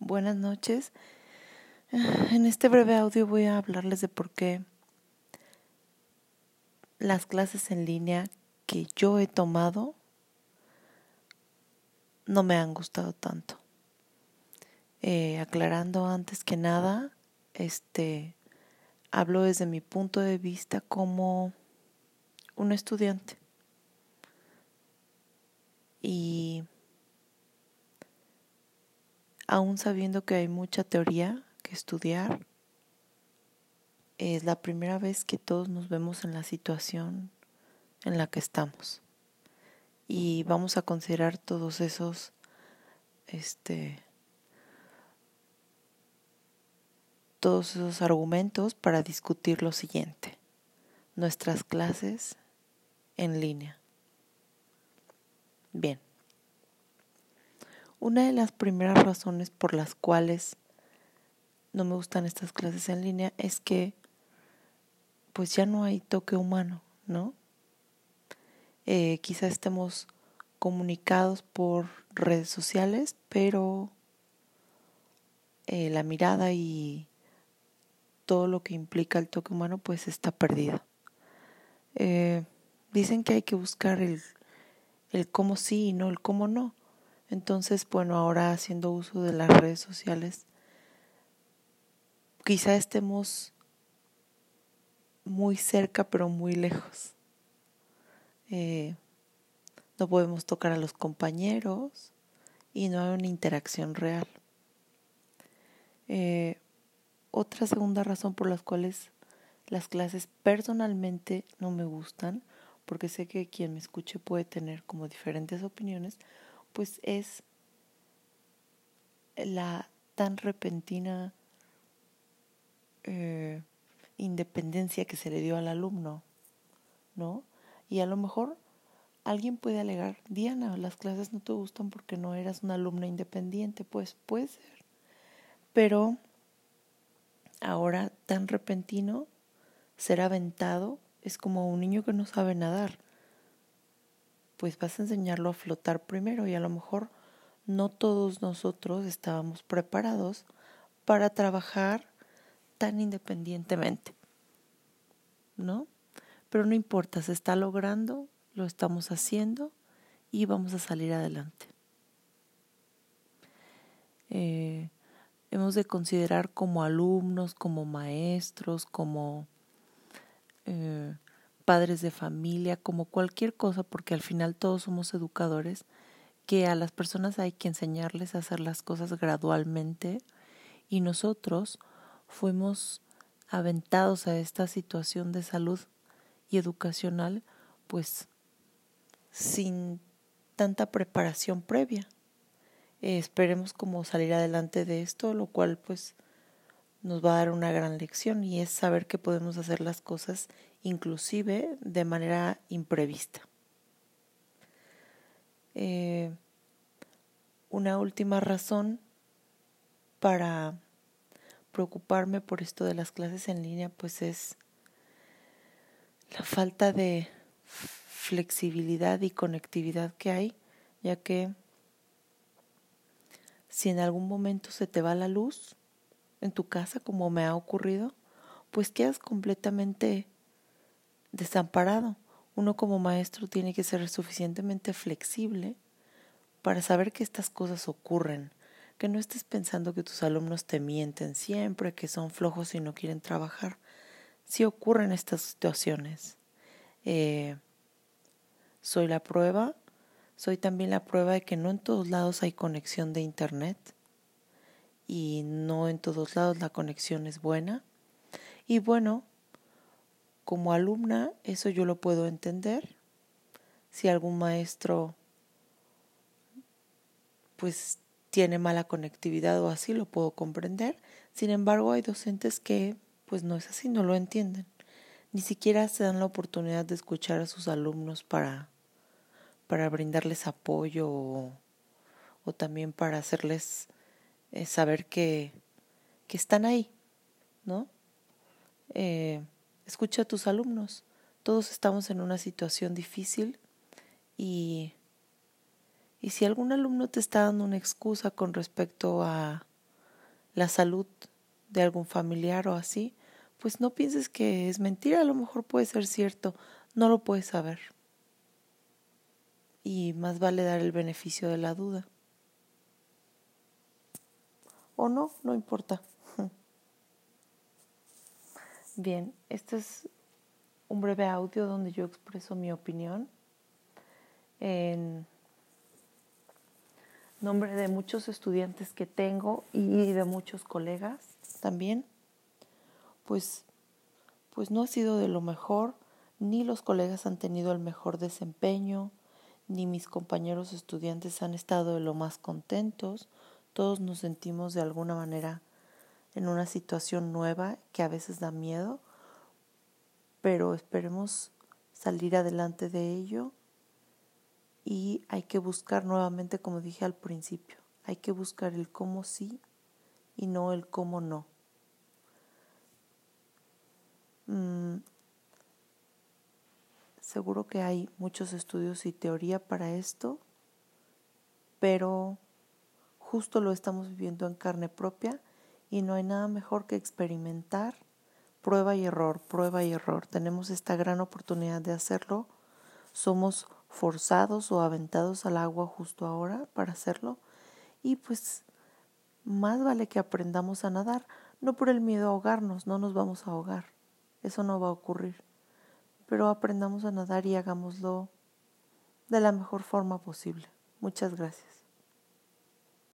Buenas noches. En este breve audio voy a hablarles de por qué las clases en línea que yo he tomado no me han gustado tanto. Eh, aclarando antes que nada, este hablo desde mi punto de vista como un estudiante. Y aún sabiendo que hay mucha teoría que estudiar, es la primera vez que todos nos vemos en la situación en la que estamos. Y vamos a considerar todos esos este todos esos argumentos para discutir lo siguiente. Nuestras clases en línea. Bien. Una de las primeras razones por las cuales no me gustan estas clases en línea es que pues ya no hay toque humano, ¿no? Eh, quizá estemos comunicados por redes sociales, pero eh, la mirada y todo lo que implica el toque humano pues está perdido. Eh, dicen que hay que buscar el, el cómo sí y no el cómo no. Entonces, bueno, ahora haciendo uso de las redes sociales, quizá estemos muy cerca pero muy lejos. Eh, no podemos tocar a los compañeros y no hay una interacción real. Eh, otra segunda razón por las cuales las clases personalmente no me gustan, porque sé que quien me escuche puede tener como diferentes opiniones, pues es la tan repentina eh, independencia que se le dio al alumno, ¿no? Y a lo mejor alguien puede alegar, Diana, las clases no te gustan porque no eras una alumna independiente, pues puede ser, pero ahora tan repentino, ser aventado, es como un niño que no sabe nadar pues vas a enseñarlo a flotar primero y a lo mejor no todos nosotros estábamos preparados para trabajar tan independientemente, ¿no? Pero no importa, se está logrando, lo estamos haciendo y vamos a salir adelante. Eh, hemos de considerar como alumnos, como maestros, como eh, padres de familia, como cualquier cosa, porque al final todos somos educadores, que a las personas hay que enseñarles a hacer las cosas gradualmente y nosotros fuimos aventados a esta situación de salud y educacional, pues sin tanta preparación previa. Eh, esperemos como salir adelante de esto, lo cual pues nos va a dar una gran lección y es saber que podemos hacer las cosas inclusive de manera imprevista. Eh, una última razón para preocuparme por esto de las clases en línea pues es la falta de flexibilidad y conectividad que hay, ya que si en algún momento se te va la luz, en tu casa, como me ha ocurrido, pues quedas completamente desamparado. Uno como maestro tiene que ser suficientemente flexible para saber que estas cosas ocurren, que no estés pensando que tus alumnos te mienten siempre, que son flojos y no quieren trabajar. Si ocurren estas situaciones. Eh, soy la prueba, soy también la prueba de que no en todos lados hay conexión de Internet y no en todos lados la conexión es buena. Y bueno, como alumna eso yo lo puedo entender. Si algún maestro pues tiene mala conectividad o así, lo puedo comprender. Sin embargo, hay docentes que pues no es así, no lo entienden. Ni siquiera se dan la oportunidad de escuchar a sus alumnos para, para brindarles apoyo o, o también para hacerles es saber que, que están ahí, ¿no? Eh, escucha a tus alumnos. Todos estamos en una situación difícil y, y si algún alumno te está dando una excusa con respecto a, la salud de algún familiar o así, pues no pienses que es mentira, a lo mejor puede ser cierto, no lo puedes saber. Y más vale dar el beneficio de la duda. O no, no importa. Bien, este es un breve audio donde yo expreso mi opinión en nombre de muchos estudiantes que tengo y de muchos colegas también, pues, pues no ha sido de lo mejor, ni los colegas han tenido el mejor desempeño, ni mis compañeros estudiantes han estado de lo más contentos, todos nos sentimos de alguna manera en una situación nueva que a veces da miedo, pero esperemos salir adelante de ello y hay que buscar nuevamente, como dije al principio, hay que buscar el cómo sí y no el cómo no. Mm, seguro que hay muchos estudios y teoría para esto, pero justo lo estamos viviendo en carne propia y no hay nada mejor que experimentar prueba y error, prueba y error. Tenemos esta gran oportunidad de hacerlo. Somos forzados o aventados al agua justo ahora para hacerlo. Y pues más vale que aprendamos a nadar, no por el miedo a ahogarnos, no nos vamos a ahogar. Eso no va a ocurrir. Pero aprendamos a nadar y hagámoslo de la mejor forma posible. Muchas gracias.